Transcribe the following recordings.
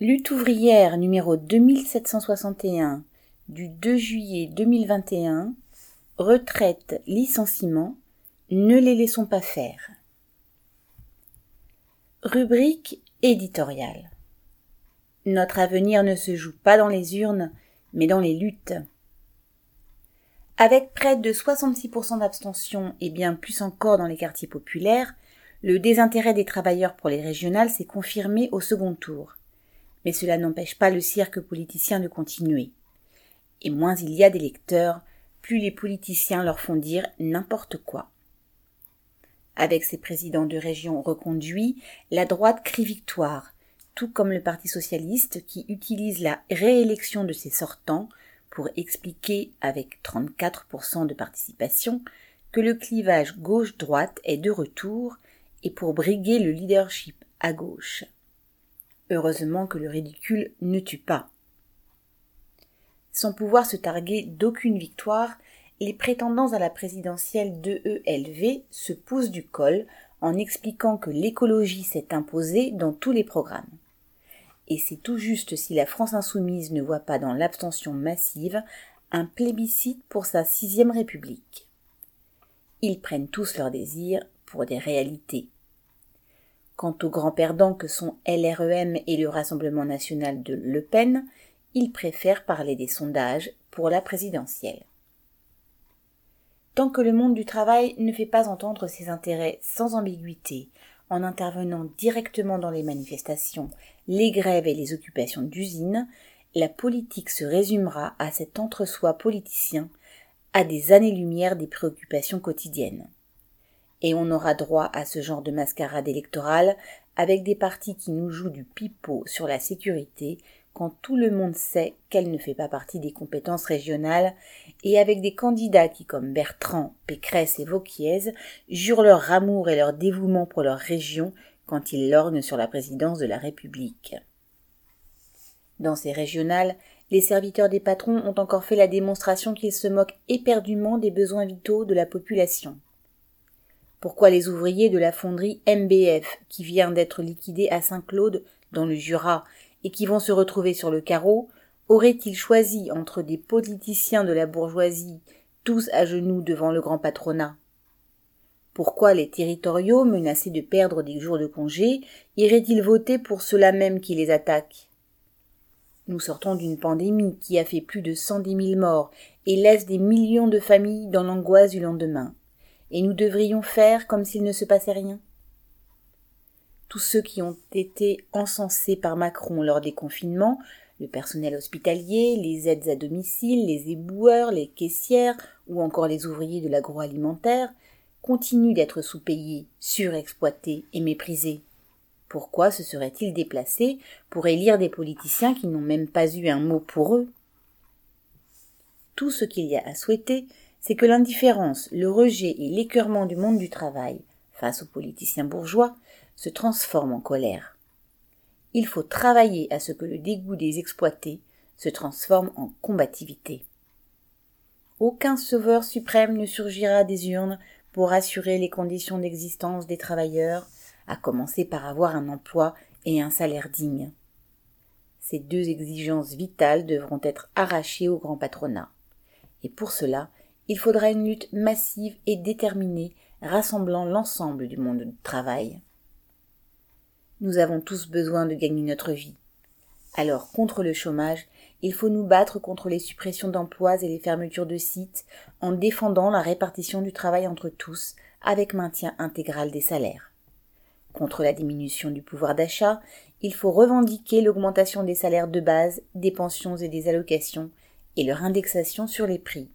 Lutte ouvrière numéro 2761 du 2 juillet 2021. Retraite, licenciement. Ne les laissons pas faire. Rubrique éditoriale. Notre avenir ne se joue pas dans les urnes, mais dans les luttes. Avec près de 66% d'abstention et bien plus encore dans les quartiers populaires, le désintérêt des travailleurs pour les régionales s'est confirmé au second tour mais cela n'empêche pas le cirque politicien de continuer. Et moins il y a d'électeurs, plus les politiciens leur font dire n'importe quoi. Avec ses présidents de région reconduits, la droite crie victoire, tout comme le Parti socialiste qui utilise la réélection de ses sortants pour expliquer, avec 34% de participation, que le clivage gauche-droite est de retour et pour briguer le leadership à gauche. Heureusement que le ridicule ne tue pas. Sans pouvoir se targuer d'aucune victoire, les prétendants à la présidentielle de ELV se poussent du col en expliquant que l'écologie s'est imposée dans tous les programmes. Et c'est tout juste si la France insoumise ne voit pas dans l'abstention massive un plébiscite pour sa sixième république. Ils prennent tous leurs désirs pour des réalités. Quant aux grands perdants que sont LREM et le Rassemblement national de Le Pen, ils préfèrent parler des sondages pour la présidentielle. Tant que le monde du travail ne fait pas entendre ses intérêts sans ambiguïté, en intervenant directement dans les manifestations, les grèves et les occupations d'usines, la politique se résumera à cet entre-soi politicien, à des années-lumière des préoccupations quotidiennes et on aura droit à ce genre de mascarade électorale avec des partis qui nous jouent du pipeau sur la sécurité quand tout le monde sait qu'elle ne fait pas partie des compétences régionales et avec des candidats qui, comme Bertrand, Pécresse et Vauquiez, jurent leur amour et leur dévouement pour leur région quand ils lorgnent sur la présidence de la République. Dans ces régionales, les serviteurs des patrons ont encore fait la démonstration qu'ils se moquent éperdument des besoins vitaux de la population. Pourquoi les ouvriers de la fonderie MBF, qui vient d'être liquidée à Saint-Claude, dans le Jura, et qui vont se retrouver sur le carreau, auraient-ils choisi entre des politiciens de la bourgeoisie, tous à genoux devant le grand patronat? Pourquoi les territoriaux, menacés de perdre des jours de congé, iraient-ils voter pour ceux-là même qui les attaquent? Nous sortons d'une pandémie qui a fait plus de cent dix mille morts et laisse des millions de familles dans l'angoisse du lendemain et nous devrions faire comme s'il ne se passait rien Tous ceux qui ont été encensés par Macron lors des confinements, le personnel hospitalier, les aides à domicile, les éboueurs, les caissières ou encore les ouvriers de l'agroalimentaire, continuent d'être sous-payés, surexploités et méprisés. Pourquoi se seraient-ils déplacés pour élire des politiciens qui n'ont même pas eu un mot pour eux? Tout ce qu'il y a à souhaiter, c'est que l'indifférence, le rejet et l'écœurement du monde du travail face aux politiciens bourgeois se transforment en colère. Il faut travailler à ce que le dégoût des exploités se transforme en combativité. Aucun sauveur suprême ne surgira des urnes pour assurer les conditions d'existence des travailleurs, à commencer par avoir un emploi et un salaire dignes. Ces deux exigences vitales devront être arrachées au grand patronat. Et pour cela, il faudra une lutte massive et déterminée rassemblant l'ensemble du monde du travail. Nous avons tous besoin de gagner notre vie. Alors, contre le chômage, il faut nous battre contre les suppressions d'emplois et les fermetures de sites en défendant la répartition du travail entre tous avec maintien intégral des salaires. Contre la diminution du pouvoir d'achat, il faut revendiquer l'augmentation des salaires de base, des pensions et des allocations et leur indexation sur les prix.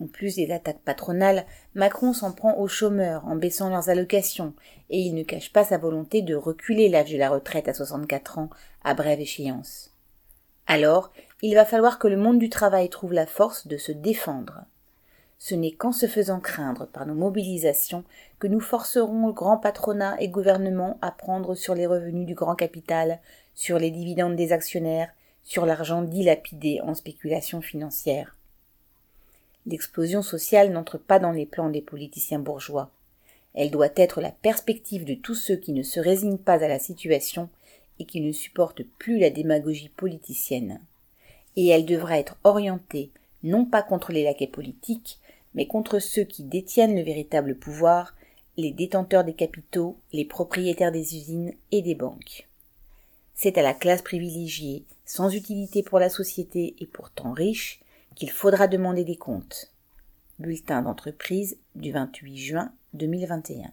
En plus des attaques patronales, Macron s'en prend aux chômeurs en baissant leurs allocations, et il ne cache pas sa volonté de reculer l'âge de la retraite à 64 ans à brève échéance. Alors, il va falloir que le monde du travail trouve la force de se défendre. Ce n'est qu'en se faisant craindre par nos mobilisations que nous forcerons le grand patronat et gouvernement à prendre sur les revenus du grand capital, sur les dividendes des actionnaires, sur l'argent dilapidé en spéculation financière. L'explosion sociale n'entre pas dans les plans des politiciens bourgeois. Elle doit être la perspective de tous ceux qui ne se résignent pas à la situation et qui ne supporte plus la démagogie politicienne. Et elle devra être orientée non pas contre les laquais politiques, mais contre ceux qui détiennent le véritable pouvoir, les détenteurs des capitaux, les propriétaires des usines et des banques. C'est à la classe privilégiée, sans utilité pour la société et pourtant riche, qu'il faudra demander des comptes. Bulletin d'entreprise du 28 juin 2021.